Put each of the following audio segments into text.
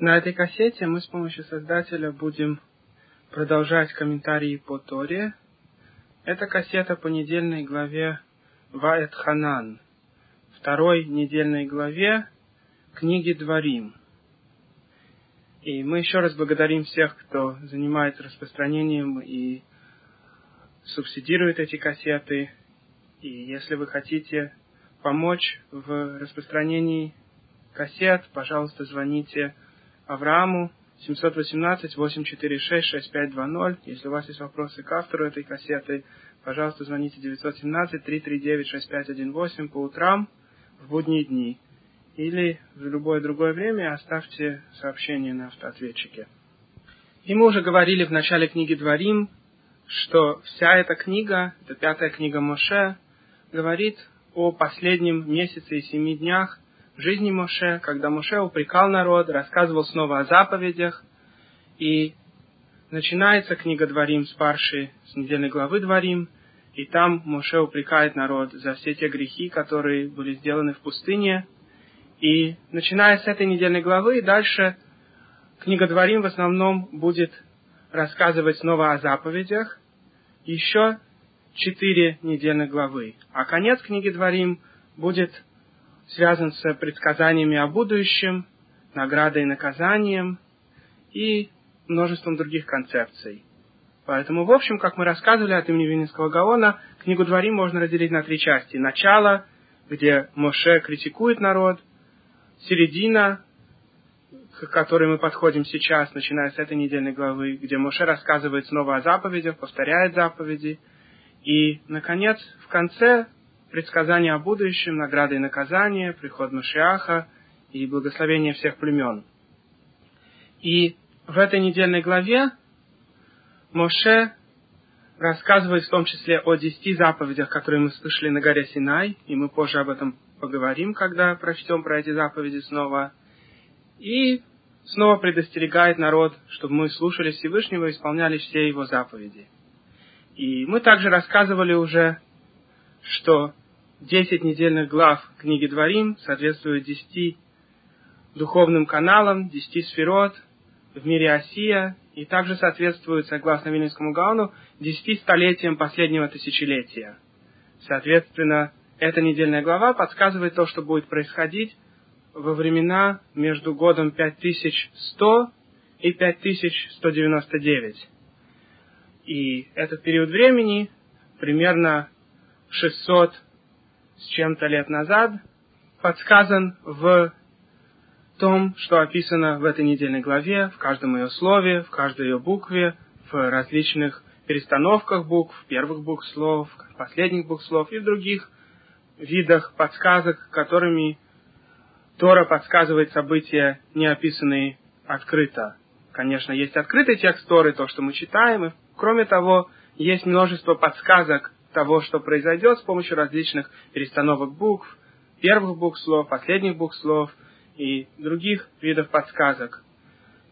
На этой кассете мы с помощью создателя будем продолжать комментарии по Торе. Это кассета по недельной главе Ваэт Ханан, второй недельной главе книги Дворим. И мы еще раз благодарим всех, кто занимается распространением и субсидирует эти кассеты. И если вы хотите помочь в распространении кассет, пожалуйста, звоните Аврааму 718-846-6520. Если у вас есть вопросы к автору этой кассеты, пожалуйста, звоните 917-339-6518 по утрам в будние дни. Или в любое другое время оставьте сообщение на автоответчике. И мы уже говорили в начале книги Дворим, что вся эта книга, это пятая книга Моше, говорит о последнем месяце и семи днях жизни Моше, когда Моше упрекал народ, рассказывал снова о заповедях, и начинается книга Дворим с Парши, с недельной главы Дворим, и там Моше упрекает народ за все те грехи, которые были сделаны в пустыне. И начиная с этой недельной главы, дальше книга Дворим в основном будет рассказывать снова о заповедях, еще четыре недельных главы. А конец книги Дворим будет связан с предсказаниями о будущем, наградой и наказанием и множеством других концепций. Поэтому, в общем, как мы рассказывали от имени Винницкого Гаона, книгу Дворим можно разделить на три части. Начало, где Моше критикует народ, середина, к которой мы подходим сейчас, начиная с этой недельной главы, где Моше рассказывает снова о заповедях, повторяет заповеди, и, наконец, в конце предсказания о будущем, награды и наказания, приход Машиаха и благословение всех племен. И в этой недельной главе Моше рассказывает в том числе о десяти заповедях, которые мы слышали на горе Синай, и мы позже об этом поговорим, когда прочтем про эти заповеди снова. И снова предостерегает народ, чтобы мы слушали Всевышнего и исполняли все его заповеди. И мы также рассказывали уже, что 10 недельных глав книги Дворим соответствуют 10 духовным каналам, 10 сферот в мире Осия, и также соответствуют, согласно Вильнинскому Гаону, 10 столетиям последнего тысячелетия. Соответственно, эта недельная глава подсказывает то, что будет происходить во времена между годом 5100 и 5199. И этот период времени примерно 600 с чем-то лет назад подсказан в том, что описано в этой недельной главе, в каждом ее слове, в каждой ее букве, в различных перестановках букв, первых букв слов, последних букв слов и в других видах подсказок, которыми Тора подсказывает события, не описанные открыто. Конечно, есть открытый текст Торы, то, что мы читаем, и кроме того, есть множество подсказок того, что произойдет с помощью различных перестановок букв, первых букв слов, последних букв слов и других видов подсказок.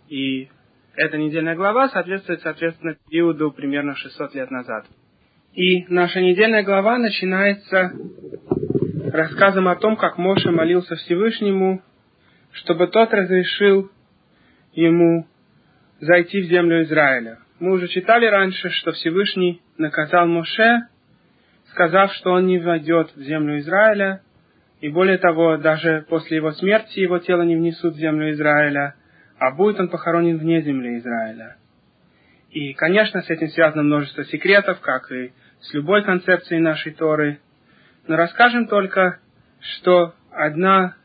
И эта недельная глава соответствует, соответственно, периоду примерно 600 лет назад. И наша недельная глава начинается рассказом о том, как Моше молился Всевышнему, чтобы тот разрешил ему зайти в землю Израиля. Мы уже читали раньше, что Всевышний наказал Моше сказав, что он не войдет в землю Израиля, и более того, даже после его смерти его тело не внесут в землю Израиля, а будет он похоронен вне земли Израиля. И, конечно, с этим связано множество секретов, как и с любой концепцией нашей Торы. Но расскажем только, что одна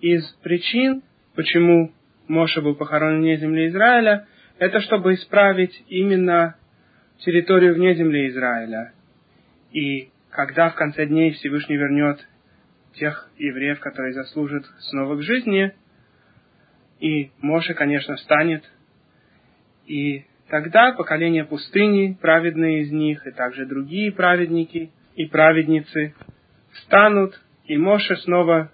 из причин, почему Моша был похоронен вне земли Израиля, это чтобы исправить именно территорию вне земли Израиля. И когда в конце дней Всевышний вернет тех евреев, которые заслужат снова к жизни, и Моше, конечно, встанет, и тогда поколение пустыни, праведные из них, и также другие праведники и праведницы встанут, и Моше снова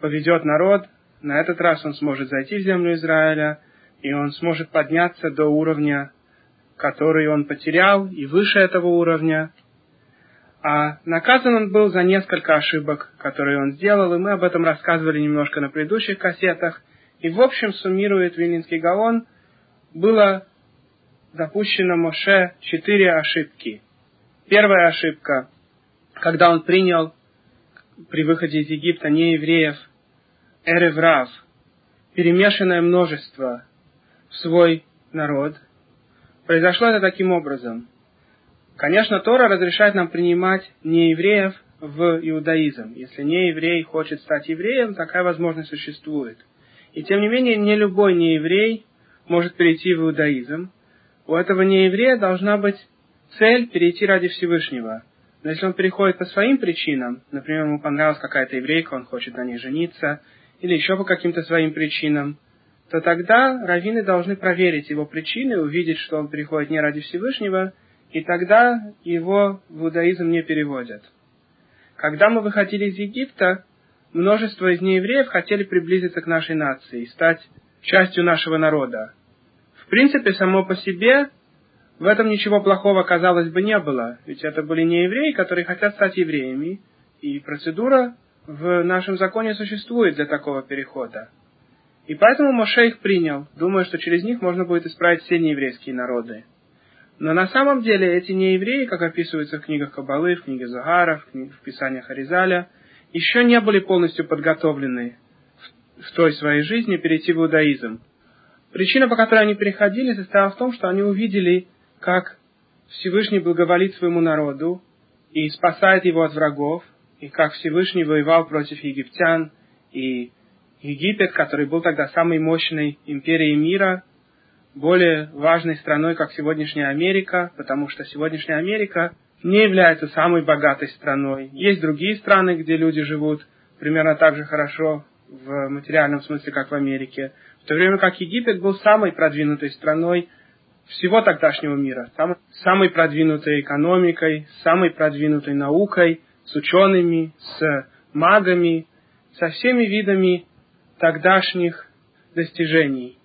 поведет народ, на этот раз он сможет зайти в землю Израиля, и он сможет подняться до уровня, который он потерял, и выше этого уровня, а наказан он был за несколько ошибок, которые он сделал, и мы об этом рассказывали немножко на предыдущих кассетах. И в общем суммирует Вильнинский Гаон, было допущено Моше четыре ошибки. Первая ошибка, когда он принял при выходе из Египта не евреев, эреврав, перемешанное множество в свой народ. Произошло это таким образом. Конечно, Тора разрешает нам принимать неевреев в иудаизм. Если не еврей хочет стать евреем, такая возможность существует. И тем не менее, не любой нееврей может перейти в иудаизм. У этого нееврея должна быть цель перейти ради Всевышнего. Но если он переходит по своим причинам, например, ему понравилась какая-то еврейка, он хочет на ней жениться, или еще по каким-то своим причинам, то тогда раввины должны проверить его причины, увидеть, что он приходит не ради Всевышнего, и тогда его в иудаизм не переводят. Когда мы выходили из Египта, множество из неевреев хотели приблизиться к нашей нации, стать частью нашего народа. В принципе, само по себе в этом ничего плохого, казалось бы, не было, ведь это были не евреи, которые хотят стать евреями, и процедура в нашем законе существует для такого перехода. И поэтому Моше их принял, думая, что через них можно будет исправить все нееврейские народы. Но на самом деле эти неевреи, как описывается в книгах Кабалы, в книге Загара, в, книг, в писаниях Аризаля, еще не были полностью подготовлены в, в той своей жизни перейти в иудаизм. Причина, по которой они переходили, состояла в том, что они увидели, как Всевышний благоволит своему народу и спасает его от врагов, и как Всевышний воевал против египтян, и Египет, который был тогда самой мощной империей мира, более важной страной, как сегодняшняя Америка, потому что сегодняшняя Америка не является самой богатой страной. Есть другие страны, где люди живут примерно так же хорошо в материальном смысле, как в Америке, в то время как Египет был самой продвинутой страной всего тогдашнего мира, самой, продвинутой экономикой, самой продвинутой наукой, с учеными, с магами, со всеми видами тогдашних достижений.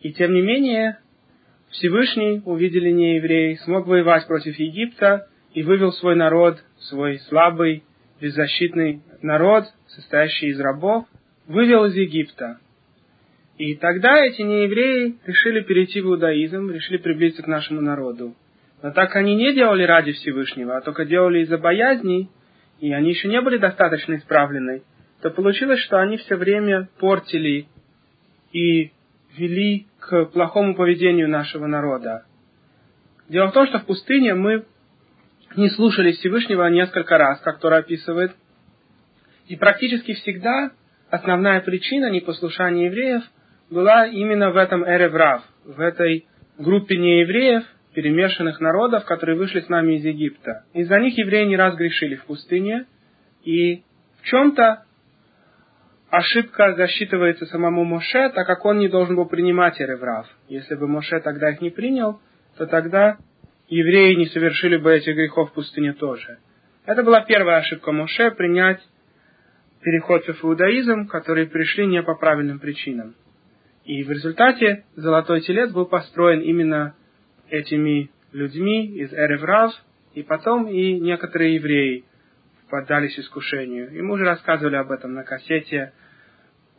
И тем не менее, Всевышний, увидели неевреи, смог воевать против Египта и вывел свой народ, свой слабый, беззащитный народ, состоящий из рабов, вывел из Египта. И тогда эти неевреи решили перейти в иудаизм, решили приблизиться к нашему народу. Но так они не делали ради Всевышнего, а только делали из-за боязни, и они еще не были достаточно исправлены, то получилось, что они все время портили и вели к плохому поведению нашего народа. Дело в том, что в пустыне мы не слушали Всевышнего несколько раз, как Тора описывает, и практически всегда основная причина непослушания евреев была именно в этом эреврав, в этой группе неевреев, перемешанных народов, которые вышли с нами из Египта. Из-за них евреи не раз грешили в пустыне, и в чем-то ошибка засчитывается самому Моше, так как он не должен был принимать Эреврав. Если бы Моше тогда их не принял, то тогда евреи не совершили бы этих грехов в пустыне тоже. Это была первая ошибка Моше принять переходцев в иудаизм, которые пришли не по правильным причинам. И в результате Золотой Телец был построен именно этими людьми из Эреврав, и потом и некоторые евреи поддались искушению. И мы уже рассказывали об этом на кассете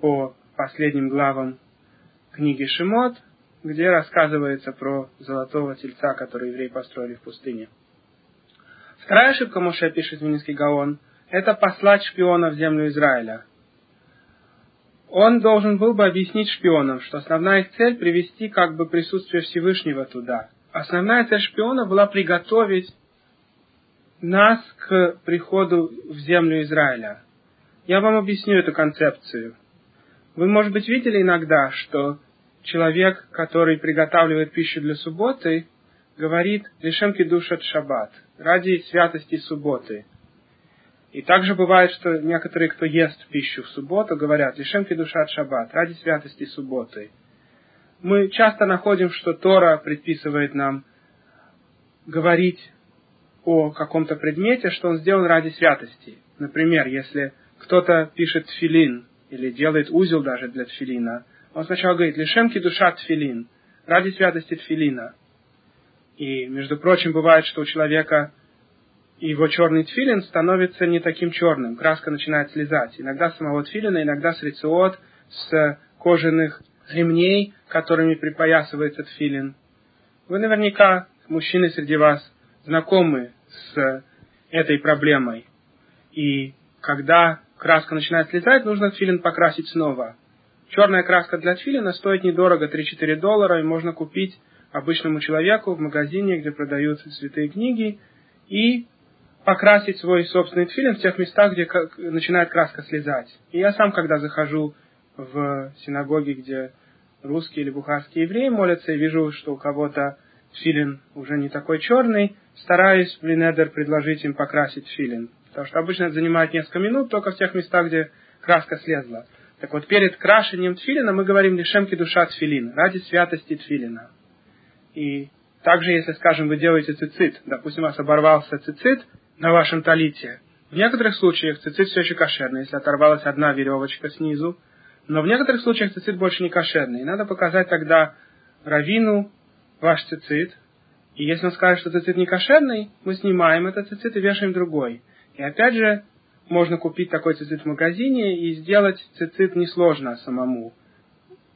по последним главам книги Шимот, где рассказывается про золотого тельца, который евреи построили в пустыне. Вторая ошибка Моше пишет Минский Гаон – это послать шпиона в землю Израиля. Он должен был бы объяснить шпионам, что основная их цель – привести как бы присутствие Всевышнего туда. Основная цель шпиона была приготовить нас к приходу в землю Израиля. Я вам объясню эту концепцию. Вы, может быть, видели иногда, что человек, который приготавливает пищу для субботы, говорит «Лишем кидушат шаббат» ради святости субботы. И также бывает, что некоторые, кто ест пищу в субботу, говорят «Лишем кидушат шаббат» ради святости субботы. Мы часто находим, что Тора предписывает нам говорить о каком-то предмете, что он сделан ради святости. Например, если кто-то пишет тфилин или делает узел даже для тфилина, он сначала говорит «лишемки душа тфилин», ради святости тфилина. И, между прочим, бывает, что у человека его черный тфилин становится не таким черным, краска начинает слезать. Иногда с самого тфилина, иногда с рициот, с кожаных ремней, которыми припоясывается тфилин. Вы наверняка, мужчины среди вас, знакомы с этой проблемой. И когда краска начинает слезать, нужно тфилин покрасить снова. Черная краска для тфилина стоит недорого, 3-4 доллара, и можно купить обычному человеку в магазине, где продаются святые книги, и покрасить свой собственный тфилин в тех местах, где начинает краска слезать. И я сам, когда захожу в синагоги, где русские или бухарские евреи молятся, и вижу, что у кого-то тфилин уже не такой черный, стараюсь в Линедер предложить им покрасить тфилин. Потому что обычно это занимает несколько минут только в тех местах, где краска слезла. Так вот, перед крашением тфилина мы говорим лишемки душа тфилин, ради святости тфилина. И также, если, скажем, вы делаете цицит, допустим, у вас оборвался цицит на вашем талите, в некоторых случаях цицит все еще кошерный, если оторвалась одна веревочка снизу, но в некоторых случаях цицит больше не кошерный. И надо показать тогда равину ваш цицит, и если он скажет, что цицит не кошерный, мы снимаем этот цицит и вешаем другой. И опять же, можно купить такой цицит в магазине и сделать цицит несложно самому.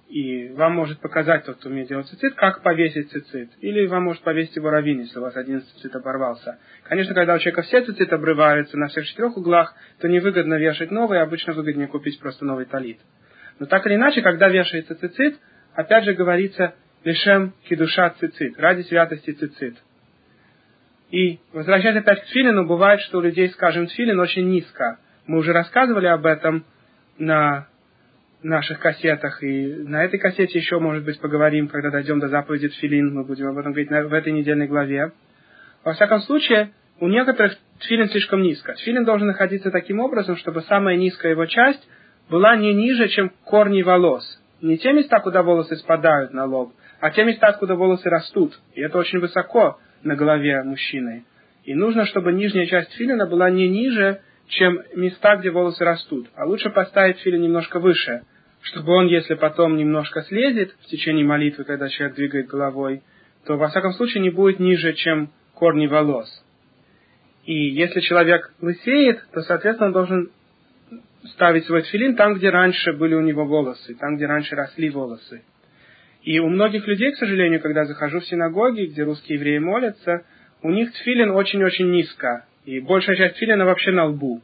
И вам может показать тот, кто умеет делать цицит, как повесить цицит. Или вам может повесить его раввин, если у вас один цицит оборвался. Конечно, когда у человека все цицит обрываются на всех четырех углах, то невыгодно вешать новый, обычно выгоднее купить просто новый талит. Но так или иначе, когда вешается цицит, опять же говорится лишем кидуша цицит, ради святости цицит. И возвращаясь опять к тфилину, бывает, что у людей, скажем, тфилин очень низко. Мы уже рассказывали об этом на наших кассетах, и на этой кассете еще, может быть, поговорим, когда дойдем до заповеди Тфилин, мы будем об этом говорить в этой недельной главе. Во всяком случае, у некоторых тфилин слишком низко. Тфилин должен находиться таким образом, чтобы самая низкая его часть была не ниже, чем корни волос. Не те места, куда волосы спадают на лоб, а те места, откуда волосы растут. И это очень высоко на голове мужчины. И нужно, чтобы нижняя часть филина была не ниже, чем места, где волосы растут. А лучше поставить филин немножко выше, чтобы он, если потом немножко слезет в течение молитвы, когда человек двигает головой, то во всяком случае не будет ниже, чем корни волос. И если человек лысеет, то, соответственно, он должен ставить свой тфилин там, где раньше были у него волосы, там, где раньше росли волосы. И у многих людей, к сожалению, когда захожу в синагоги, где русские евреи молятся, у них тфилин очень-очень низко, и большая часть тфилина вообще на лбу.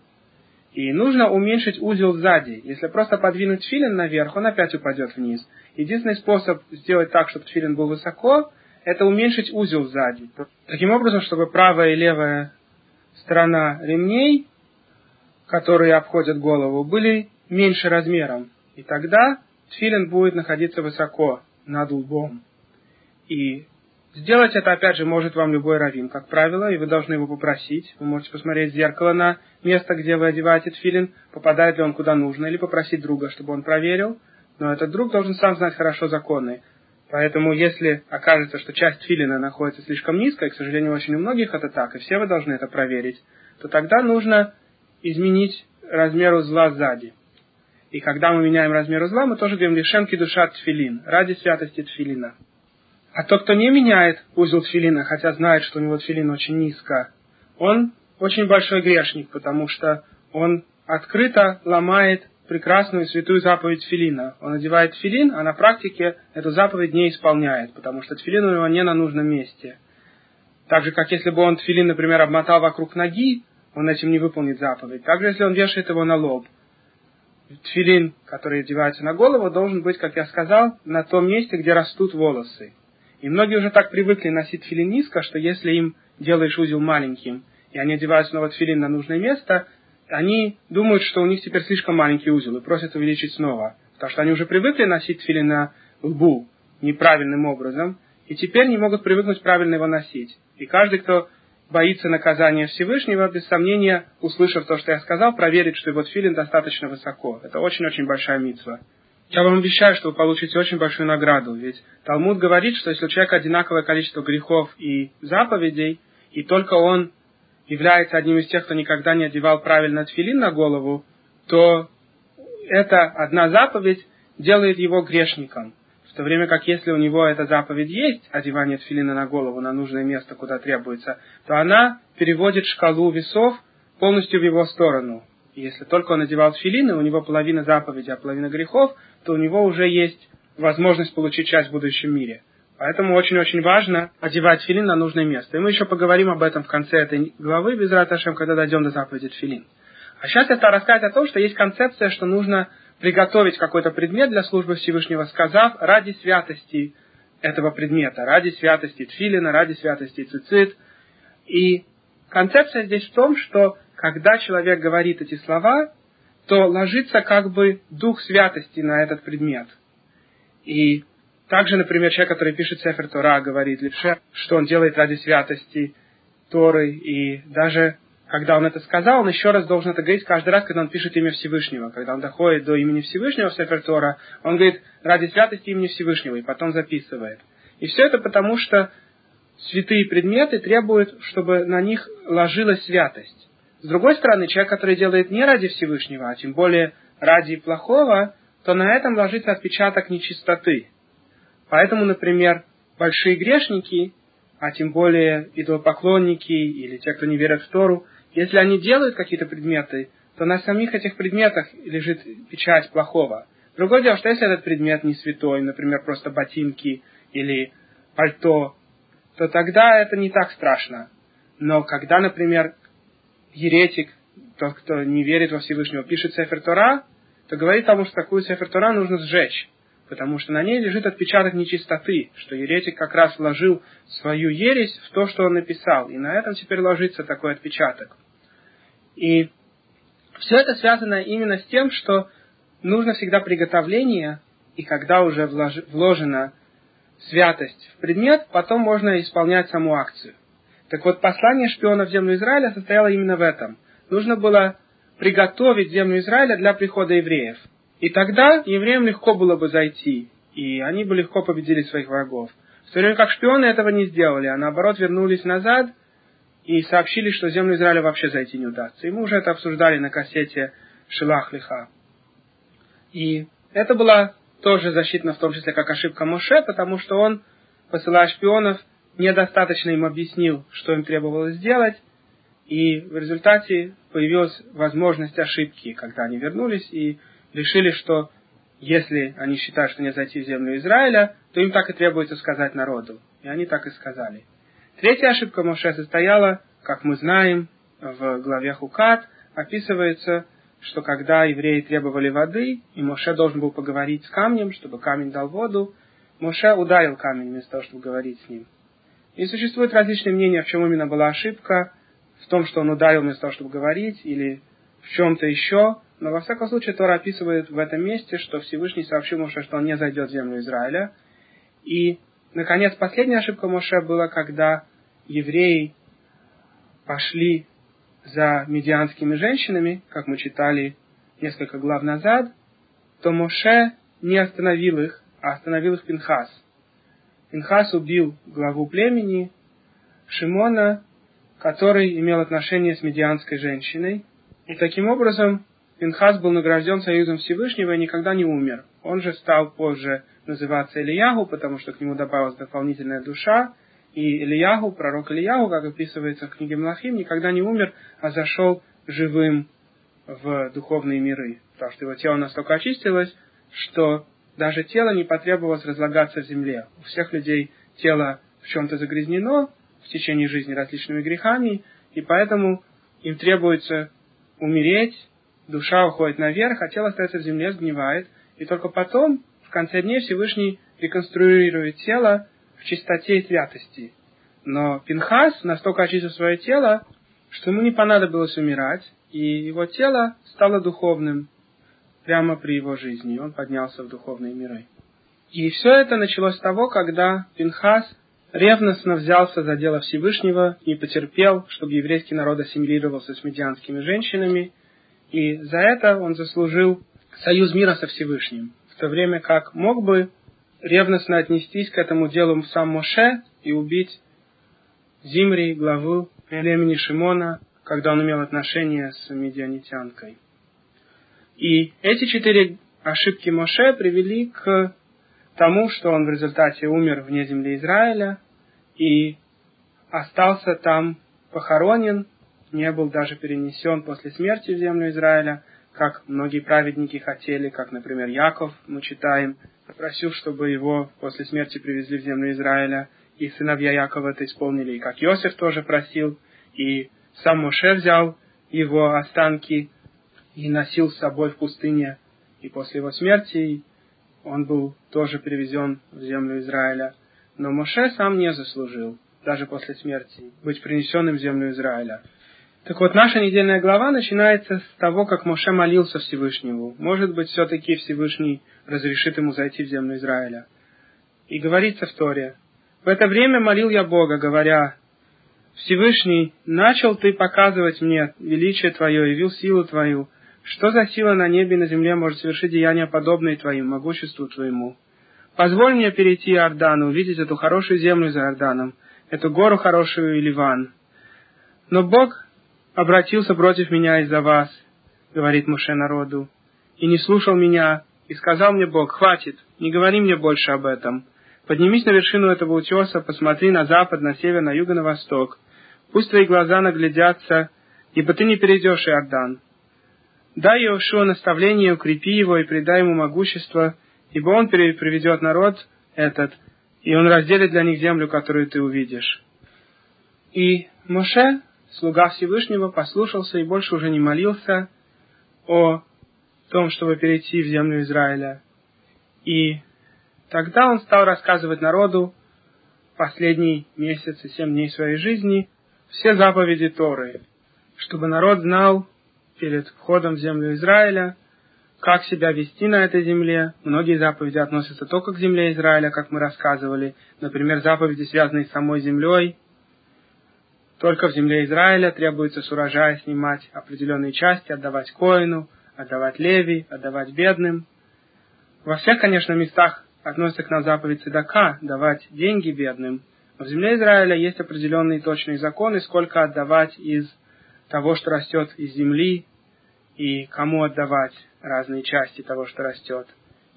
И нужно уменьшить узел сзади. Если просто подвинуть тфилин наверх, он опять упадет вниз. Единственный способ сделать так, чтобы тфилин был высоко, это уменьшить узел сзади. Таким образом, чтобы правая и левая сторона ремней, которые обходят голову, были меньше размером. И тогда тфилин будет находиться высоко над лбом. И сделать это, опять же, может вам любой раввин, как правило, и вы должны его попросить. Вы можете посмотреть в зеркало на место, где вы одеваете тфилин, попадает ли он куда нужно, или попросить друга, чтобы он проверил. Но этот друг должен сам знать хорошо законы. Поэтому, если окажется, что часть филина находится слишком низко, и, к сожалению, очень у многих это так, и все вы должны это проверить, то тогда нужно изменить размер узла сзади. И когда мы меняем размер узла, мы тоже говорим лишенки душа тфилин, ради святости тфилина. А тот, кто не меняет узел тфилина, хотя знает, что у него тфилин очень низко, он очень большой грешник, потому что он открыто ломает прекрасную святую заповедь тфилина. Он одевает тфилин, а на практике эту заповедь не исполняет, потому что тфилин у него не на нужном месте. Так же, как если бы он тфилин, например, обмотал вокруг ноги, он этим не выполнит заповедь. Также, если он вешает его на лоб – тфилин, который одевается на голову, должен быть, как я сказал, на том месте, где растут волосы. И многие уже так привыкли носить тфилин низко, что если им делаешь узел маленьким, и они одевают снова тфилин на нужное место, они думают, что у них теперь слишком маленький узел и просят увеличить снова. Потому что они уже привыкли носить тфилин на лбу неправильным образом, и теперь не могут привыкнуть правильно его носить. И каждый, кто боится наказания Всевышнего, без сомнения, услышав то, что я сказал, проверит, что его тфилин достаточно высоко. Это очень-очень большая митва. Я вам обещаю, что вы получите очень большую награду, ведь Талмуд говорит, что если у человека одинаковое количество грехов и заповедей, и только он является одним из тех, кто никогда не одевал правильно тфилин на голову, то эта одна заповедь делает его грешником то время как если у него эта заповедь есть, одевание тфилина на голову, на нужное место, куда требуется, то она переводит шкалу весов полностью в его сторону. И если только он одевал тфилин, и у него половина заповедей, а половина грехов, то у него уже есть возможность получить часть в будущем мире. Поэтому очень-очень важно одевать филин на нужное место. И мы еще поговорим об этом в конце этой главы, без Раташем, когда дойдем до заповеди филин. А сейчас я стал рассказать о том, что есть концепция, что нужно приготовить какой-то предмет для службы Всевышнего, сказав ради святости этого предмета, ради святости тфилина, ради святости цицит. И концепция здесь в том, что когда человек говорит эти слова, то ложится как бы дух святости на этот предмет. И также, например, человек, который пишет Сефер Тора, говорит левше, что он делает ради святости Торы, и даже когда он это сказал, он еще раз должен это говорить каждый раз, когда он пишет имя Всевышнего. Когда он доходит до имени Всевышнего в Сефер он говорит ради святости имени Всевышнего, и потом записывает. И все это потому, что святые предметы требуют, чтобы на них ложилась святость. С другой стороны, человек, который делает не ради Всевышнего, а тем более ради плохого, то на этом ложится отпечаток нечистоты. Поэтому, например, большие грешники, а тем более идолопоклонники или те, кто не верят в Тору, если они делают какие-то предметы, то на самих этих предметах лежит печать плохого. Другое дело, что если этот предмет не святой, например, просто ботинки или пальто, то тогда это не так страшно. Но когда, например, еретик, тот, кто не верит во Всевышнего, пишет Сефер Тора, то говорит тому, что такую Сефер Тора нужно сжечь, потому что на ней лежит отпечаток нечистоты, что еретик как раз вложил свою ересь в то, что он написал, и на этом теперь ложится такой отпечаток. И все это связано именно с тем, что нужно всегда приготовление, и когда уже вложена святость в предмет, потом можно исполнять саму акцию. Так вот, послание шпиона в землю Израиля состояло именно в этом. Нужно было приготовить землю Израиля для прихода евреев. И тогда евреям легко было бы зайти, и они бы легко победили своих врагов. В то время как шпионы этого не сделали, а наоборот вернулись назад и сообщили, что землю Израиля вообще зайти не удастся. И мы уже это обсуждали на кассете Шилах Лиха. И это была тоже защитна в том числе как ошибка Моше, потому что он, посылая шпионов, недостаточно им объяснил, что им требовалось сделать, и в результате появилась возможность ошибки, когда они вернулись и решили, что если они считают, что не зайти в землю Израиля, то им так и требуется сказать народу. И они так и сказали. Третья ошибка Моше состояла, как мы знаем, в главе Хукат, описывается, что когда евреи требовали воды, и Моше должен был поговорить с камнем, чтобы камень дал воду, Моше ударил камень вместо того, чтобы говорить с ним. И существуют различные мнения, в чем именно была ошибка, в том, что он ударил вместо того, чтобы говорить, или в чем-то еще. Но во всяком случае Тора описывает в этом месте, что Всевышний сообщил Моше, что он не зайдет в землю Израиля. И, наконец, последняя ошибка Моше была, когда евреи пошли за медианскими женщинами, как мы читали несколько глав назад, то Моше не остановил их, а остановил их Пинхас. Пинхас убил главу племени Шимона, который имел отношение с медианской женщиной. И таким образом Пинхас был награжден союзом Всевышнего и никогда не умер. Он же стал позже называться Ильягу, потому что к нему добавилась дополнительная душа. И Ильягу, пророк Ильягу, как описывается в книге Млахим, никогда не умер, а зашел живым в духовные миры. Потому что его тело настолько очистилось, что даже тело не потребовалось разлагаться в земле. У всех людей тело в чем-то загрязнено в течение жизни различными грехами, и поэтому им требуется умереть, душа уходит наверх, а тело остается в земле, сгнивает, и только потом, в конце дней, Всевышний реконструирует тело в чистоте и святости. Но Пинхас настолько очистил свое тело, что ему не понадобилось умирать, и его тело стало духовным, прямо при его жизни, и он поднялся в духовные миры. И все это началось с того, когда Пинхас ревностно взялся за дело Всевышнего, не потерпел, чтобы еврейский народ ассимилировался с медианскими женщинами, и за это он заслужил союз мира со Всевышним, в то время как мог бы ревностно отнестись к этому делу сам Моше и убить Зимри, главу племени Шимона, когда он имел отношение с медианитянкой. И эти четыре ошибки Моше привели к тому, что он в результате умер вне земли Израиля и остался там похоронен, не был даже перенесен после смерти в землю Израиля, как многие праведники хотели, как, например, Яков, мы читаем, попросил, чтобы его после смерти привезли в землю Израиля, и сыновья Якова это исполнили, и как Иосиф тоже просил, и сам Моше взял его останки и носил с собой в пустыне, и после его смерти он был тоже перевезен в землю Израиля. Но Моше сам не заслужил, даже после смерти, быть принесенным в землю Израиля. Так вот, наша недельная глава начинается с того, как Моше молился Всевышнему. Может быть, все-таки Всевышний разрешит ему зайти в землю Израиля. И говорится в Торе, «В это время молил я Бога, говоря, Всевышний, начал ты показывать мне величие Твое, явил силу Твою. Что за сила на небе и на земле может совершить деяния, подобные Твоим, могуществу Твоему? Позволь мне перейти Иордан, увидеть эту хорошую землю за Иорданом, эту гору хорошую и Ливан. Но Бог обратился против меня из-за вас, говорит Муше народу, и не слушал меня, и сказал мне Бог, хватит, не говори мне больше об этом. Поднимись на вершину этого утеса, посмотри на запад, на север, на юг и на восток. Пусть твои глаза наглядятся, ибо ты не перейдешь Иордан. Дай Иошуа наставление, укрепи его и придай ему могущество, ибо он приведет народ этот, и он разделит для них землю, которую ты увидишь. И Моше слуга Всевышнего, послушался и больше уже не молился о том, чтобы перейти в землю Израиля. И тогда он стал рассказывать народу последний месяц и семь дней своей жизни все заповеди Торы, чтобы народ знал перед входом в землю Израиля, как себя вести на этой земле. Многие заповеди относятся только к земле Израиля, как мы рассказывали. Например, заповеди, связанные с самой землей, только в земле Израиля требуется с урожая снимать определенные части, отдавать коину, отдавать леви, отдавать бедным. Во всех, конечно, местах относится к нам заповедь Цедака, давать деньги бедным. Но в земле Израиля есть определенные точные законы, сколько отдавать из того, что растет из земли, и кому отдавать разные части того, что растет.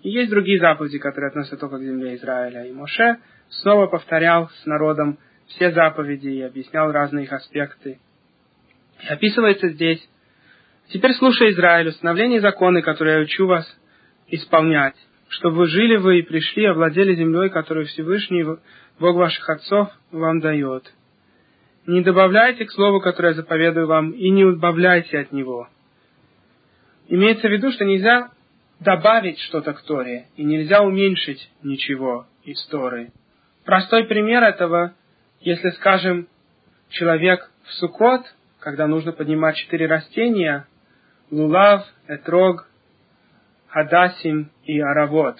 И есть другие заповеди, которые относятся только к земле Израиля. И Моше снова повторял с народом все заповеди и объяснял разные их аспекты. И описывается здесь, «Теперь слушай, Израиль, установление и законы, которые я учу вас исполнять, чтобы жили вы и пришли, овладели землей, которую Всевышний, Бог ваших отцов, вам дает. Не добавляйте к слову, которое я заповедую вам, и не убавляйте от него». Имеется в виду, что нельзя добавить что-то к Торе, и нельзя уменьшить ничего из Торы. Простой пример этого если, скажем, человек в Сукот, когда нужно поднимать четыре растения, лулав, этрог, хадасим и аравот.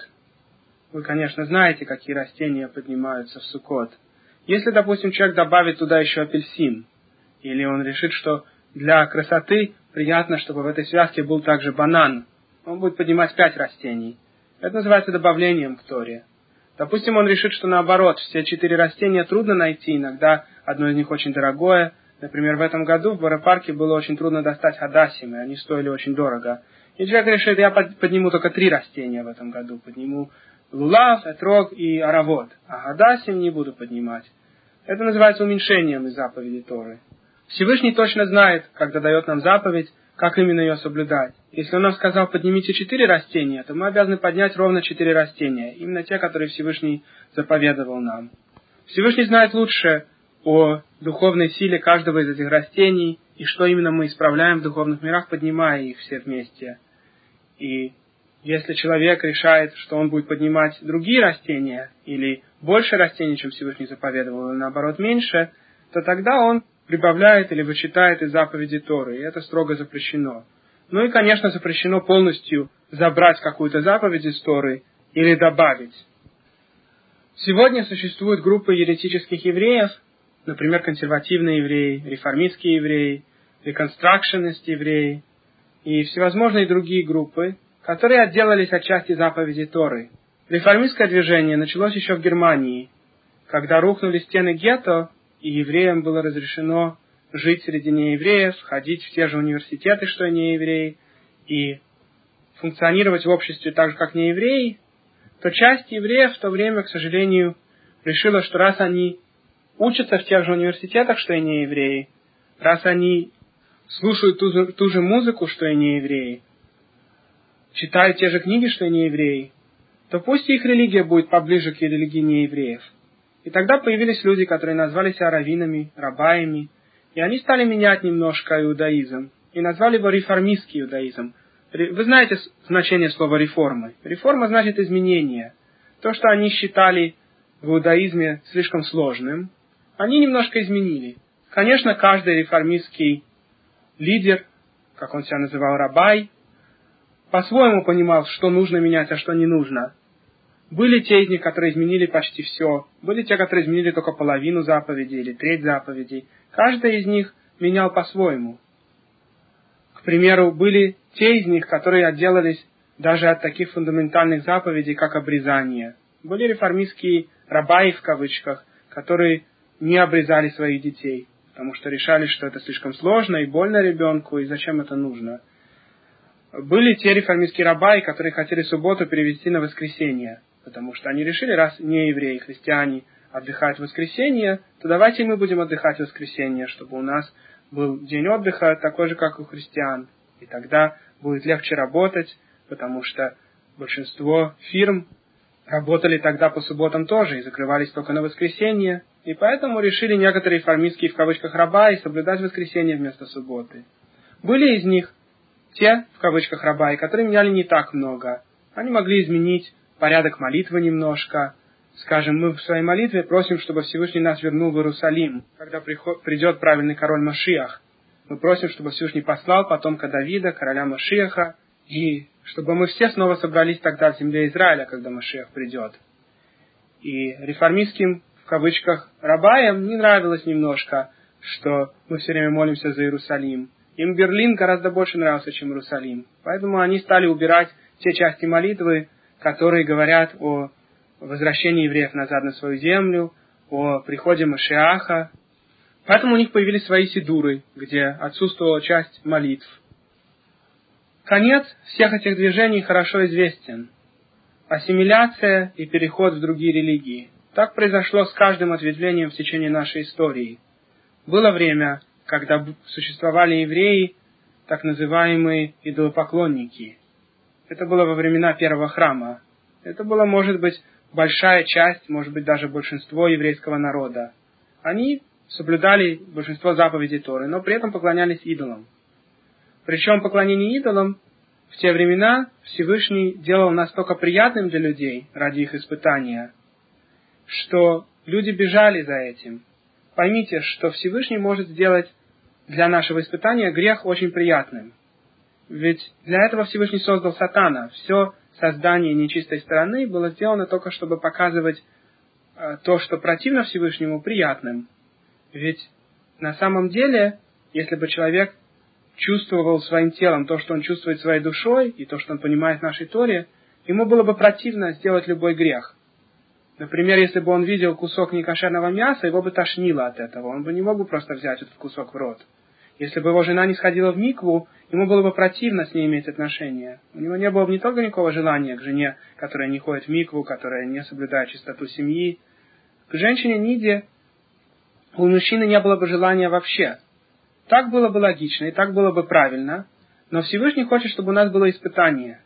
Вы, конечно, знаете, какие растения поднимаются в Сукот. Если, допустим, человек добавит туда еще апельсин, или он решит, что для красоты приятно, чтобы в этой связке был также банан, он будет поднимать пять растений. Это называется добавлением к Торе. Допустим, он решит, что наоборот, все четыре растения трудно найти, иногда одно из них очень дорогое. Например, в этом году в Боропарке было очень трудно достать хадасимы, они стоили очень дорого. И человек решит, я подниму только три растения в этом году. Подниму лулав, этрог и аравод, а хадасим не буду поднимать. Это называется уменьшением из заповеди Торы. Всевышний точно знает, когда дает нам заповедь, как именно ее соблюдать. Если он нам сказал, поднимите четыре растения, то мы обязаны поднять ровно четыре растения, именно те, которые Всевышний заповедовал нам. Всевышний знает лучше о духовной силе каждого из этих растений, и что именно мы исправляем в духовных мирах, поднимая их все вместе. И если человек решает, что он будет поднимать другие растения, или больше растений, чем Всевышний заповедовал, или наоборот меньше, то тогда он прибавляет или вычитает из заповеди Торы, и это строго запрещено. Ну и, конечно, запрещено полностью забрать какую-то заповедь из Торы или добавить. Сегодня существуют группы еретических евреев, например, консервативные евреи, реформистские евреи, реконстракшенист евреи и всевозможные другие группы, которые отделались от части заповеди Торы. Реформистское движение началось еще в Германии, когда рухнули стены гетто, и евреям было разрешено жить среди неевреев, ходить в те же университеты, что и неевреи, и функционировать в обществе так же, как неевреи, то часть евреев в то время, к сожалению, решила, что раз они учатся в тех же университетах, что и неевреи, раз они слушают ту, ту же музыку, что и неевреи, читают те же книги, что и неевреи, то пусть их религия будет поближе к религии неевреев. И тогда появились люди, которые назвали себя раввинами, рабаями, и они стали менять немножко иудаизм, и назвали его реформистский иудаизм. Вы знаете значение слова реформы. Реформа значит изменение. То, что они считали в иудаизме слишком сложным, они немножко изменили. Конечно, каждый реформистский лидер, как он себя называл, рабай, по-своему понимал, что нужно менять, а что не нужно. Были те из них, которые изменили почти все. Были те, которые изменили только половину заповедей или треть заповедей. Каждый из них менял по-своему. К примеру, были те из них, которые отделались даже от таких фундаментальных заповедей, как обрезание. Были реформистские рабаи в кавычках, которые не обрезали своих детей, потому что решали, что это слишком сложно и больно ребенку, и зачем это нужно. Были те реформистские рабаи, которые хотели субботу перевести на воскресенье, потому что они решили, раз не евреи, христиане отдыхают в воскресенье, то давайте мы будем отдыхать в воскресенье, чтобы у нас был день отдыха такой же, как у христиан. И тогда будет легче работать, потому что большинство фирм работали тогда по субботам тоже и закрывались только на воскресенье, и поэтому решили некоторые формистские в кавычках раба и соблюдать воскресенье вместо субботы. Были из них те, в кавычках раба, которые меняли не так много. Они могли изменить порядок молитвы немножко. Скажем, мы в своей молитве просим, чтобы Всевышний нас вернул в Иерусалим, когда придет правильный король Машиах. Мы просим, чтобы Всевышний послал потомка Давида, короля Машиаха, и чтобы мы все снова собрались тогда в земле Израиля, когда Машиах придет. И реформистским, в кавычках, рабаям не нравилось немножко, что мы все время молимся за Иерусалим. Им Берлин гораздо больше нравился, чем Иерусалим. Поэтому они стали убирать те части молитвы, которые говорят о возвращении евреев назад на свою землю, о приходе Машиаха. Поэтому у них появились свои сидуры, где отсутствовала часть молитв. Конец всех этих движений хорошо известен. Ассимиляция и переход в другие религии. Так произошло с каждым ответвлением в течение нашей истории. Было время, когда существовали евреи, так называемые идолопоклонники. Это было во времена первого храма. Это была, может быть, большая часть, может быть, даже большинство еврейского народа. Они соблюдали большинство заповедей Торы, но при этом поклонялись идолам. Причем поклонение идолам в те времена Всевышний делал настолько приятным для людей ради их испытания, что люди бежали за этим. Поймите, что Всевышний может сделать для нашего испытания грех очень приятным. Ведь для этого Всевышний создал сатана. Все создание нечистой стороны было сделано только, чтобы показывать э, то, что противно Всевышнему, приятным. Ведь на самом деле, если бы человек чувствовал своим телом то, что он чувствует своей душой, и то, что он понимает в нашей Торе, ему было бы противно сделать любой грех. Например, если бы он видел кусок некошерного мяса, его бы тошнило от этого. Он бы не мог бы просто взять этот кусок в рот. Если бы его жена не сходила в микву, ему было бы противно с ней иметь отношения. У него не было бы не только никакого желания к жене, которая не ходит в микву, которая не соблюдает чистоту семьи. К женщине Ниде у мужчины не было бы желания вообще. Так было бы логично и так было бы правильно, но Всевышний хочет, чтобы у нас было испытание.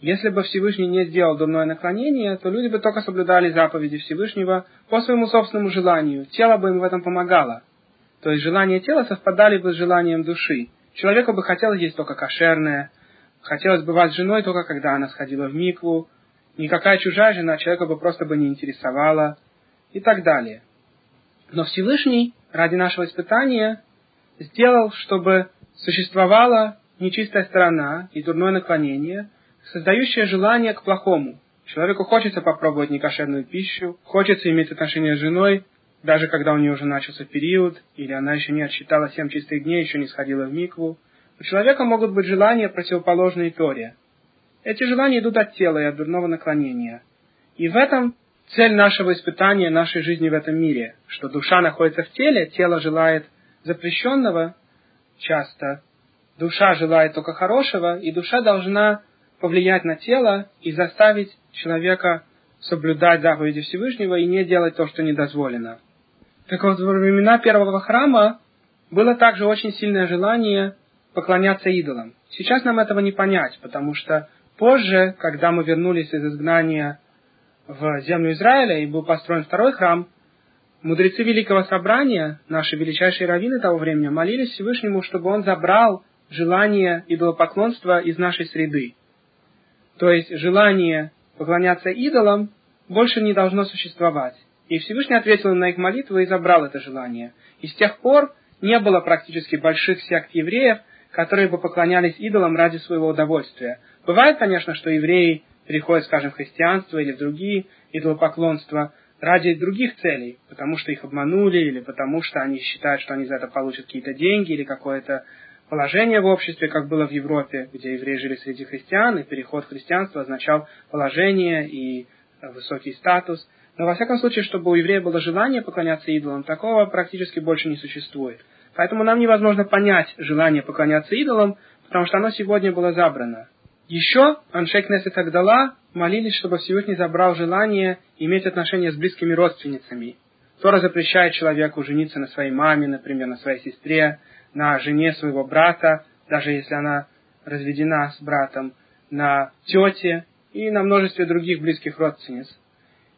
Если бы Всевышний не сделал дурное наклонение, то люди бы только соблюдали заповеди Всевышнего по своему собственному желанию. Тело бы им в этом помогало. То есть желания тела совпадали бы с желанием души. Человеку бы хотелось есть только кошерное, хотелось бы бывать с женой только когда она сходила в микву, никакая чужая жена человека бы просто бы не интересовала и так далее. Но Всевышний ради нашего испытания сделал, чтобы существовала нечистая сторона и дурное наклонение, создающее желание к плохому. Человеку хочется попробовать некошерную пищу, хочется иметь отношения с женой, даже когда у нее уже начался период, или она еще не отсчитала семь чистых дней, еще не сходила в микву. У человека могут быть желания, противоположные Торе. Эти желания идут от тела и от дурного наклонения. И в этом цель нашего испытания, нашей жизни в этом мире, что душа находится в теле, тело желает запрещенного часто, душа желает только хорошего, и душа должна повлиять на тело и заставить человека соблюдать заповеди Всевышнего и не делать то, что недозволено. Так вот, во времена первого храма было также очень сильное желание поклоняться идолам. Сейчас нам этого не понять, потому что Позже, когда мы вернулись из изгнания в землю Израиля и был построен второй храм, мудрецы Великого Собрания, наши величайшие раввины того времени, молились Всевышнему, чтобы он забрал желание идолопоклонства из нашей среды. То есть желание поклоняться идолам больше не должно существовать. И Всевышний ответил на их молитвы и забрал это желание. И с тех пор не было практически больших сект евреев, которые бы поклонялись идолам ради своего удовольствия. Бывает, конечно, что евреи переходят, скажем, в христианство или в другие идолопоклонства ради других целей, потому что их обманули, или потому что они считают, что они за это получат какие-то деньги или какое-то положение в обществе, как было в Европе, где евреи жили среди христиан, и переход в христианство означал положение и высокий статус. Но во всяком случае, чтобы у еврея было желание поклоняться идолам, такого практически больше не существует. Поэтому нам невозможно понять желание поклоняться идолам, потому что оно сегодня было забрано. Еще Аншек Несет Агдала молились, чтобы Всевышний забрал желание иметь отношения с близкими родственницами. Тора запрещает человеку жениться на своей маме, например, на своей сестре, на жене своего брата, даже если она разведена с братом, на тете и на множестве других близких родственниц.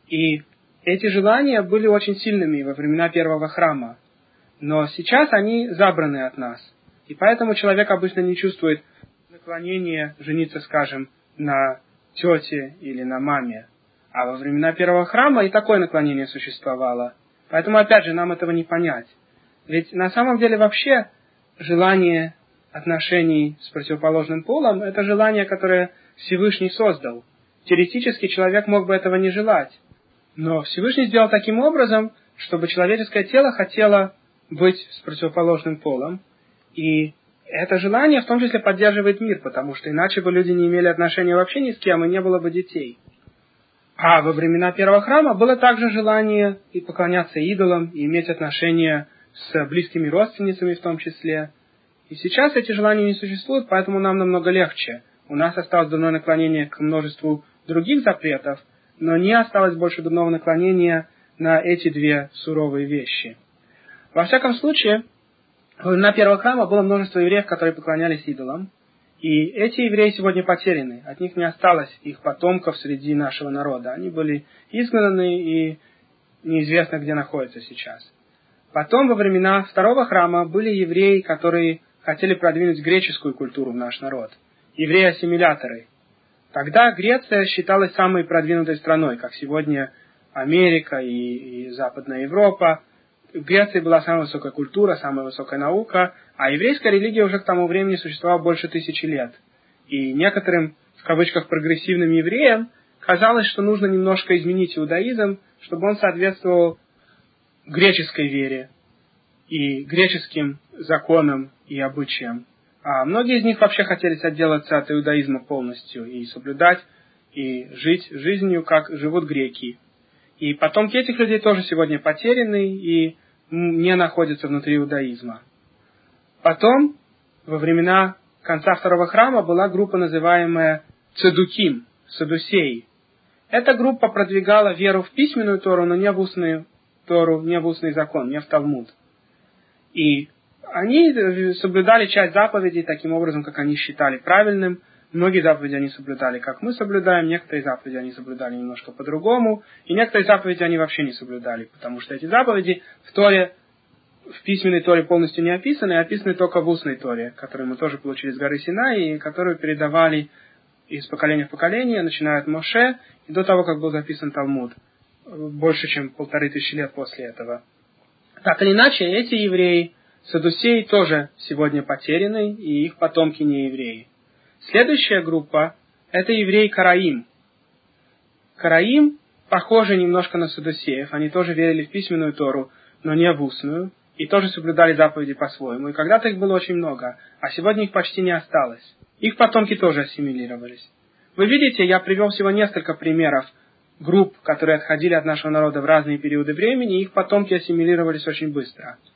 И эти желания были очень сильными во времена первого храма. Но сейчас они забраны от нас. И поэтому человек обычно не чувствует наклонения жениться, скажем, на тете или на маме. А во времена первого храма и такое наклонение существовало. Поэтому, опять же, нам этого не понять. Ведь на самом деле вообще желание отношений с противоположным полом – это желание, которое Всевышний создал. Теоретически человек мог бы этого не желать. Но Всевышний сделал таким образом, чтобы человеческое тело хотело быть с противоположным полом. И это желание в том числе поддерживает мир, потому что иначе бы люди не имели отношения вообще ни с кем, и не было бы детей. А во времена первого храма было также желание и поклоняться идолам, и иметь отношения с близкими родственницами в том числе. И сейчас эти желания не существуют, поэтому нам намного легче. У нас осталось дурное наклонение к множеству других запретов, но не осталось больше дурного наклонения на эти две суровые вещи. Во всяком случае, на первого храма было множество евреев, которые поклонялись идолам, и эти евреи сегодня потеряны. От них не осталось их потомков среди нашего народа. Они были изгнаны и неизвестно, где находятся сейчас. Потом, во времена второго храма, были евреи, которые хотели продвинуть греческую культуру в наш народ. Евреи-ассимиляторы. Тогда Греция считалась самой продвинутой страной, как сегодня Америка и, и Западная Европа. В Греции была самая высокая культура, самая высокая наука, а еврейская религия уже к тому времени существовала больше тысячи лет. И некоторым, в кавычках, прогрессивным евреям казалось, что нужно немножко изменить иудаизм, чтобы он соответствовал греческой вере и греческим законам и обычаям. А многие из них вообще хотели отделаться от иудаизма полностью и соблюдать, и жить жизнью, как живут греки. И потомки этих людей тоже сегодня потеряны и не находятся внутри иудаизма. Потом, во времена конца второго храма, была группа, называемая Цедуким, Садусеи. Эта группа продвигала веру в письменную Тору, но не в устную Тору, не в устный закон, не в Талмуд. И они соблюдали часть заповедей таким образом, как они считали правильным. Многие заповеди они соблюдали, как мы соблюдаем, некоторые заповеди они соблюдали немножко по-другому, и некоторые заповеди они вообще не соблюдали, потому что эти заповеди в Торе, в письменной Торе полностью не описаны, а описаны только в устной Торе, которую мы тоже получили с горы Сина, и которую передавали из поколения в поколение, начиная от Моше, и до того, как был записан Талмуд, больше, чем полторы тысячи лет после этого. Так или иначе, эти евреи, Садусеи тоже сегодня потеряны, и их потомки не евреи. Следующая группа – это евреи Караим. Караим похожи немножко на Садусеев. Они тоже верили в письменную Тору, но не в устную, и тоже соблюдали заповеди по-своему. И когда-то их было очень много, а сегодня их почти не осталось. Их потомки тоже ассимилировались. Вы видите, я привел всего несколько примеров групп, которые отходили от нашего народа в разные периоды времени, и их потомки ассимилировались очень быстро –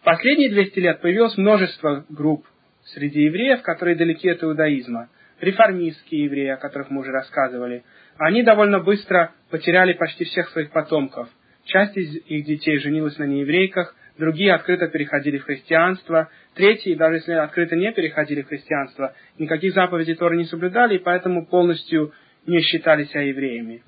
в последние 200 лет появилось множество групп среди евреев, которые далеки от иудаизма. Реформистские евреи, о которых мы уже рассказывали. Они довольно быстро потеряли почти всех своих потомков. Часть из их детей женилась на нееврейках, другие открыто переходили в христианство, третьи, даже если открыто не переходили в христианство, никаких заповедей Торы не соблюдали, и поэтому полностью не считали себя евреями.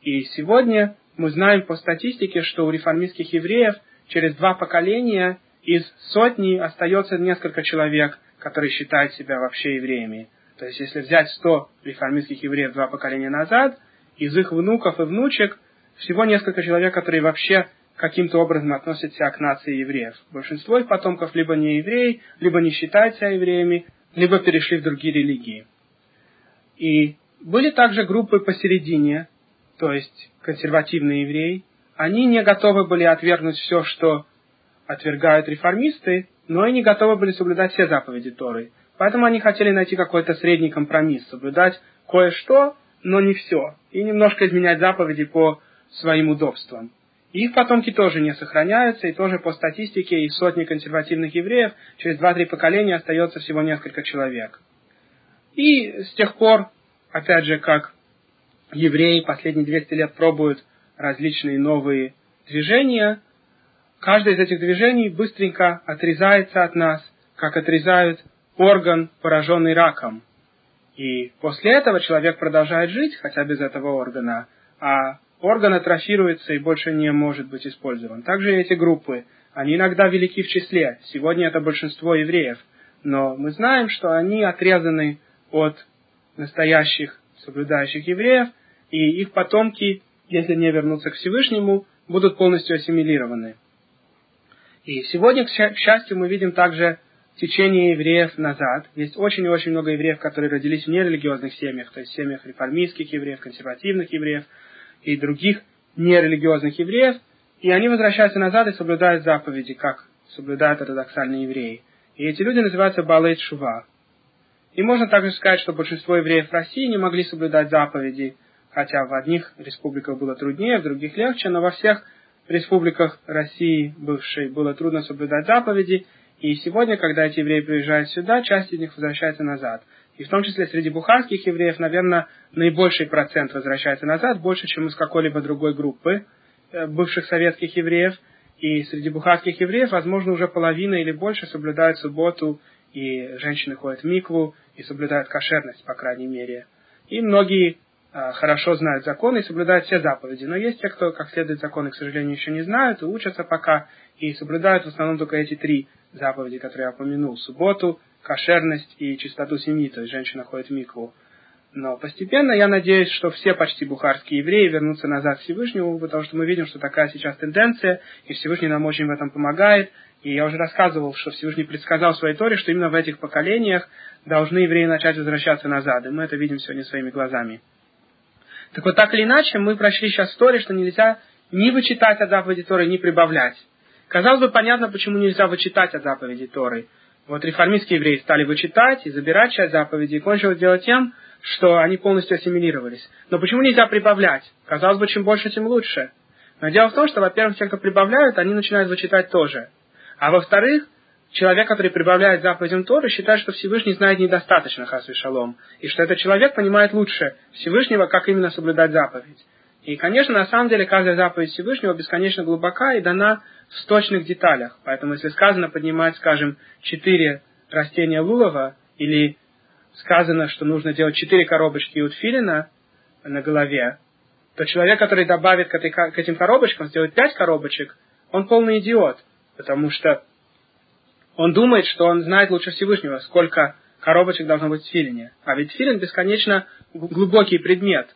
И сегодня мы знаем по статистике, что у реформистских евреев через два поколения из сотни остается несколько человек, которые считают себя вообще евреями. То есть, если взять 100 реформистских евреев два поколения назад, из их внуков и внучек всего несколько человек, которые вообще каким-то образом относят себя к нации евреев. Большинство их потомков либо не евреи, либо не считают себя евреями, либо перешли в другие религии. И были также группы посередине, то есть консервативные евреи. Они не готовы были отвергнуть все, что отвергают реформисты, но и не готовы были соблюдать все заповеди Торы. Поэтому они хотели найти какой-то средний компромисс, соблюдать кое-что, но не все, и немножко изменять заповеди по своим удобствам. Их потомки тоже не сохраняются, и тоже по статистике из сотни консервативных евреев через два-три поколения остается всего несколько человек. И с тех пор, опять же, как евреи последние 200 лет пробуют различные новые движения, каждое из этих движений быстренько отрезается от нас, как отрезают орган, пораженный раком. И после этого человек продолжает жить, хотя без этого органа, а орган атрофируется и больше не может быть использован. Также эти группы, они иногда велики в числе. Сегодня это большинство евреев. Но мы знаем, что они отрезаны от настоящих соблюдающих евреев, и их потомки, если не вернутся к Всевышнему, будут полностью ассимилированы. И сегодня, к счастью, мы видим также течение евреев назад. Есть очень и очень много евреев, которые родились в нерелигиозных семьях, то есть в семьях реформистских евреев, консервативных евреев и других нерелигиозных евреев, и они возвращаются назад и соблюдают заповеди, как соблюдают ортодоксальные евреи. И эти люди называются Балейт Шува. И можно также сказать, что большинство евреев России не могли соблюдать заповеди, хотя в одних республиках было труднее, в других легче, но во всех республиках России бывшей было трудно соблюдать заповеди, и сегодня, когда эти евреи приезжают сюда, часть из них возвращается назад. И в том числе среди бухарских евреев, наверное, наибольший процент возвращается назад, больше, чем из какой-либо другой группы э, бывших советских евреев. И среди бухарских евреев, возможно, уже половина или больше соблюдают субботу, и женщины ходят в микву, и соблюдают кошерность, по крайней мере. И многие хорошо знают законы и соблюдают все заповеди. Но есть те, кто как следует законы, к сожалению, еще не знают и учатся пока, и соблюдают в основном только эти три заповеди, которые я упомянул. Субботу, кошерность и чистоту семьи, то есть женщина ходит в микву. Но постепенно я надеюсь, что все почти бухарские евреи вернутся назад к Всевышнему, потому что мы видим, что такая сейчас тенденция, и Всевышний нам очень в этом помогает. И я уже рассказывал, что Всевышний предсказал в своей Торе, что именно в этих поколениях должны евреи начать возвращаться назад. И мы это видим сегодня своими глазами. Так вот, так или иначе, мы прочли сейчас Торе, что нельзя ни вычитать от заповеди Торы, ни прибавлять. Казалось бы, понятно, почему нельзя вычитать от заповеди Торы. Вот реформистские евреи стали вычитать и забирать часть заповедей, и кончилось дело тем, что они полностью ассимилировались. Но почему нельзя прибавлять? Казалось бы, чем больше, тем лучше. Но дело в том, что, во-первых, те, кто прибавляют, они начинают вычитать тоже. А во-вторых, человек, который прибавляет заповедям Торы, считает, что Всевышний знает недостаточно Хасвы Шалом, и что этот человек понимает лучше Всевышнего, как именно соблюдать заповедь. И, конечно, на самом деле каждая заповедь Всевышнего бесконечно глубока и дана в точных деталях. Поэтому, если сказано поднимать, скажем, четыре растения лулова, или сказано, что нужно делать четыре коробочки утфилина на голове, то человек, который добавит к, этой, к этим коробочкам, сделает пять коробочек, он полный идиот, потому что он думает, что он знает лучше Всевышнего, сколько коробочек должно быть в филине. А ведь филин бесконечно глубокий предмет.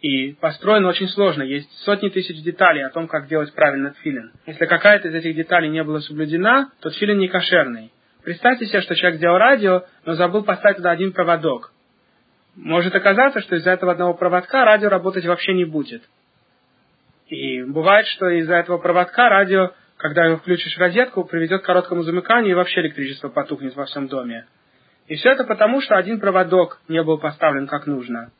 И построен очень сложно. Есть сотни тысяч деталей о том, как делать правильно филин. Если какая-то из этих деталей не была соблюдена, то филин не кошерный. Представьте себе, что человек сделал радио, но забыл поставить туда один проводок. Может оказаться, что из-за этого одного проводка радио работать вообще не будет. И бывает, что из-за этого проводка радио когда его включишь в розетку, приведет к короткому замыканию и вообще электричество потухнет во всем доме. И все это потому, что один проводок не был поставлен как нужно.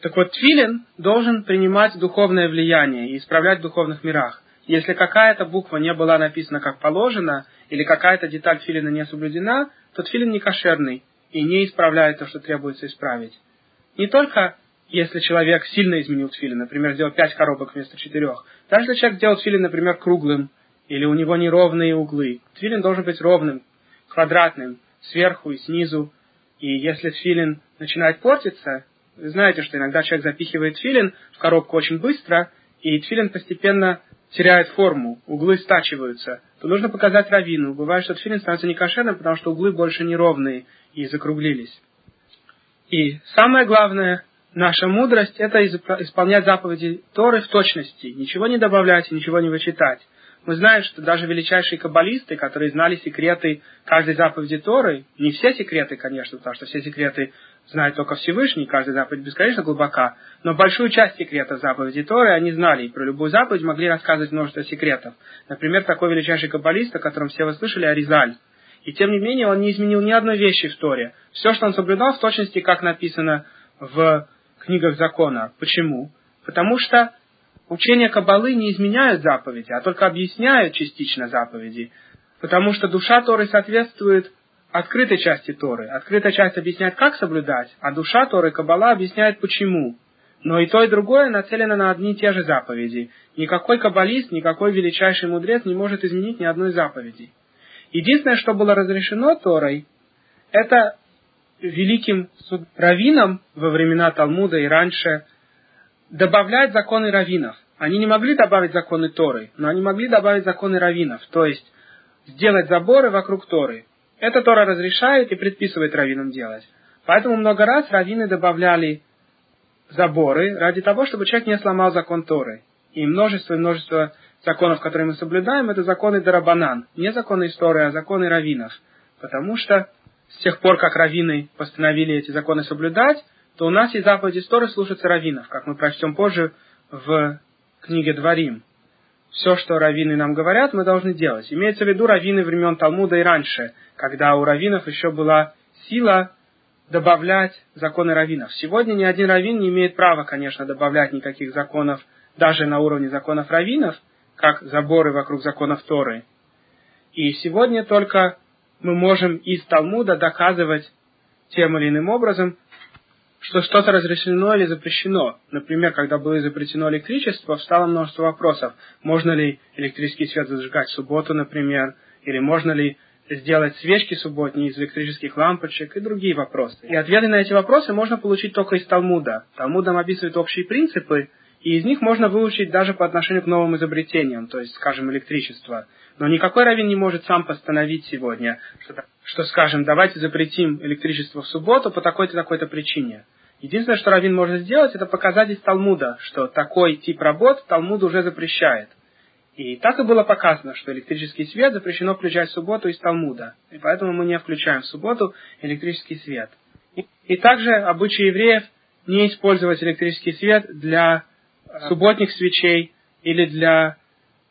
Так вот, твилин должен принимать духовное влияние и исправлять в духовных мирах. Если какая-то буква не была написана как положено, или какая-то деталь филина не соблюдена, то тфилин не кошерный и не исправляет то, что требуется исправить. Не только если человек сильно изменил тфилин, например, сделал пять коробок вместо четырех. Даже если человек сделал тфилин, например, круглым, или у него неровные углы. Тфилин должен быть ровным, квадратным, сверху и снизу. И если тфилин начинает портиться, вы знаете, что иногда человек запихивает тфилин в коробку очень быстро, и тфилин постепенно теряет форму, углы стачиваются, то нужно показать равину. Бывает, что тфилин становится некошерным, потому что углы больше неровные и закруглились. И самое главное, наша мудрость – это исполнять заповеди Торы в точности, ничего не добавлять и ничего не вычитать. Мы знаем, что даже величайшие каббалисты, которые знали секреты каждой заповеди Торы, не все секреты, конечно, потому что все секреты знает только Всевышний, каждая заповедь бесконечно глубока, но большую часть секретов заповеди Торы они знали, и про любую заповедь могли рассказывать множество секретов. Например, такой величайший каббалист, о котором все вы слышали, Аризаль. И тем не менее, он не изменил ни одной вещи в Торе. Все, что он соблюдал, в точности, как написано в книгах закона. Почему? Потому что учения Каббалы не изменяют заповеди, а только объясняют частично заповеди. Потому что душа Торы соответствует открытой части Торы. Открытая часть объясняет, как соблюдать, а душа Торы, Каббала, объясняет, почему. Но и то, и другое нацелено на одни и те же заповеди. Никакой каббалист, никакой величайший мудрец не может изменить ни одной заповеди. Единственное, что было разрешено Торой, это великим раввинам во времена Талмуда и раньше добавлять законы раввинов. Они не могли добавить законы Торы, но они могли добавить законы раввинов, то есть сделать заборы вокруг Торы. Это Тора разрешает и предписывает раввинам делать. Поэтому много раз раввины добавляли заборы ради того, чтобы человек не сломал закон Торы. И множество и множество законов, которые мы соблюдаем, это законы Дарабанан. Не законы истории, а законы раввинов. Потому что с тех пор, как раввины постановили эти законы соблюдать, то у нас есть заповеди истории слушаться раввинов, как мы прочтем позже в книге Дворим. Все, что раввины нам говорят, мы должны делать. Имеется в виду раввины времен Талмуда и раньше, когда у раввинов еще была сила добавлять законы раввинов. Сегодня ни один раввин не имеет права, конечно, добавлять никаких законов даже на уровне законов раввинов, как заборы вокруг законов Торы. И сегодня только мы можем из Талмуда доказывать тем или иным образом, что что-то разрешено или запрещено. Например, когда было запретено электричество, встало множество вопросов. Можно ли электрический свет зажигать в субботу, например, или можно ли сделать свечки субботние из электрических лампочек и другие вопросы. И ответы на эти вопросы можно получить только из Талмуда. Талмуд нам описывает общие принципы, и из них можно выучить даже по отношению к новым изобретениям, то есть, скажем, электричество. Но никакой раввин не может сам постановить сегодня, что, что скажем, давайте запретим электричество в субботу по такой-то такой-то причине. Единственное, что раввин может сделать, это показать из Талмуда, что такой тип работ Талмуд уже запрещает. И так и было показано, что электрический свет запрещено включать в субботу из Талмуда. И поэтому мы не включаем в субботу электрический свет. И, также обычай евреев не использовать электрический свет для субботних свечей или для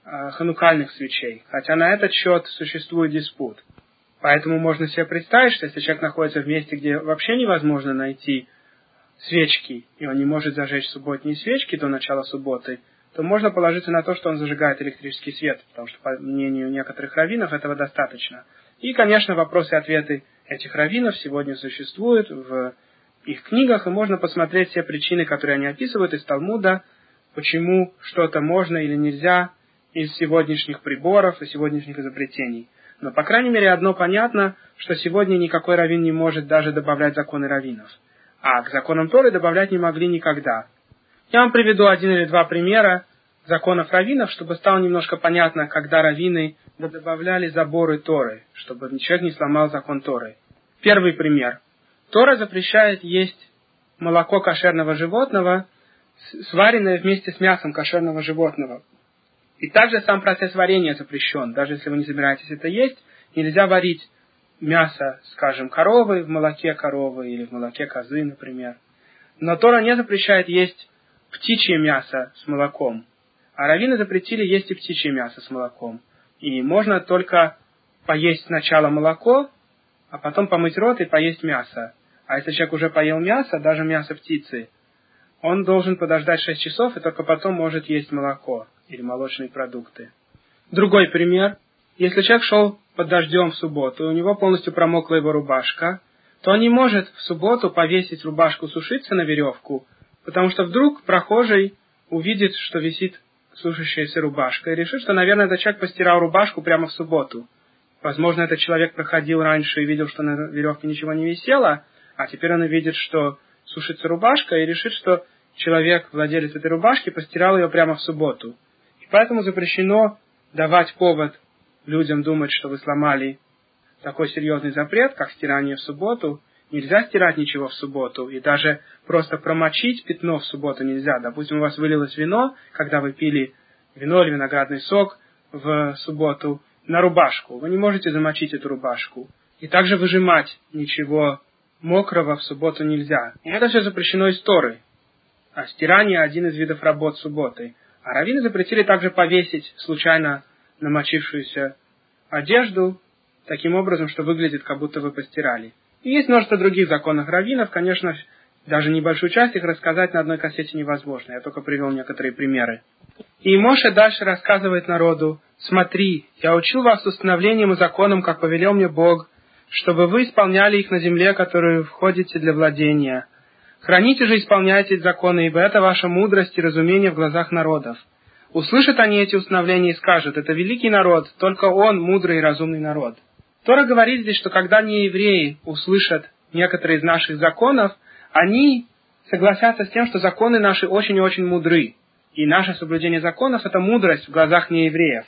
э, ханукальных свечей. Хотя на этот счет существует диспут. Поэтому можно себе представить, что если человек находится в месте, где вообще невозможно найти свечки, и он не может зажечь субботние свечки до начала субботы, то можно положиться на то, что он зажигает электрический свет, потому что, по мнению некоторых раввинов, этого достаточно. И, конечно, вопросы и ответы этих раввинов сегодня существуют в их книгах, и можно посмотреть все причины, которые они описывают из Талмуда, почему что-то можно или нельзя из сегодняшних приборов и сегодняшних изобретений. Но, по крайней мере, одно понятно, что сегодня никакой раввин не может даже добавлять законы раввинов. А к законам Торы добавлять не могли никогда. Я вам приведу один или два примера законов раввинов, чтобы стало немножко понятно, когда раввины добавляли заборы Торы, чтобы человек не сломал закон Торы. Первый пример. Тора запрещает есть молоко кошерного животного – сваренное вместе с мясом кошерного животного. И также сам процесс варения запрещен. Даже если вы не собираетесь это есть, нельзя варить мясо, скажем, коровы в молоке коровы или в молоке козы, например. Но Тора не запрещает есть птичье мясо с молоком. А раввины запретили есть и птичье мясо с молоком. И можно только поесть сначала молоко, а потом помыть рот и поесть мясо. А если человек уже поел мясо, даже мясо птицы, он должен подождать 6 часов и только потом может есть молоко или молочные продукты. Другой пример. Если человек шел под дождем в субботу, и у него полностью промокла его рубашка, то он не может в субботу повесить рубашку сушиться на веревку, потому что вдруг прохожий увидит, что висит сушащаяся рубашка, и решит, что, наверное, этот человек постирал рубашку прямо в субботу. Возможно, этот человек проходил раньше и видел, что на веревке ничего не висело, а теперь он увидит, что сушится рубашка, и решит, что человек, владелец этой рубашки, постирал ее прямо в субботу. И поэтому запрещено давать повод людям думать, что вы сломали такой серьезный запрет, как стирание в субботу. Нельзя стирать ничего в субботу, и даже просто промочить пятно в субботу нельзя. Допустим, у вас вылилось вино, когда вы пили вино или виноградный сок в субботу, на рубашку. Вы не можете замочить эту рубашку. И также выжимать ничего мокрого в субботу нельзя. Это все запрещено из Торы. А стирание – один из видов работ субботы. А раввины запретили также повесить случайно намочившуюся одежду, таким образом, что выглядит, как будто вы постирали. И есть множество других законов раввинов, конечно, даже небольшую часть их рассказать на одной кассете невозможно. Я только привел некоторые примеры. И Моше дальше рассказывает народу, «Смотри, я учил вас установлением и законом, как повелел мне Бог, чтобы вы исполняли их на земле, которую входите для владения. Храните же исполняйте законы, ибо это ваша мудрость и разумение в глазах народов. Услышат они эти установления и скажут, это великий народ, только он мудрый и разумный народ». Тора говорит здесь, что когда не евреи услышат некоторые из наших законов, они согласятся с тем, что законы наши очень и очень мудры. И наше соблюдение законов – это мудрость в глазах неевреев.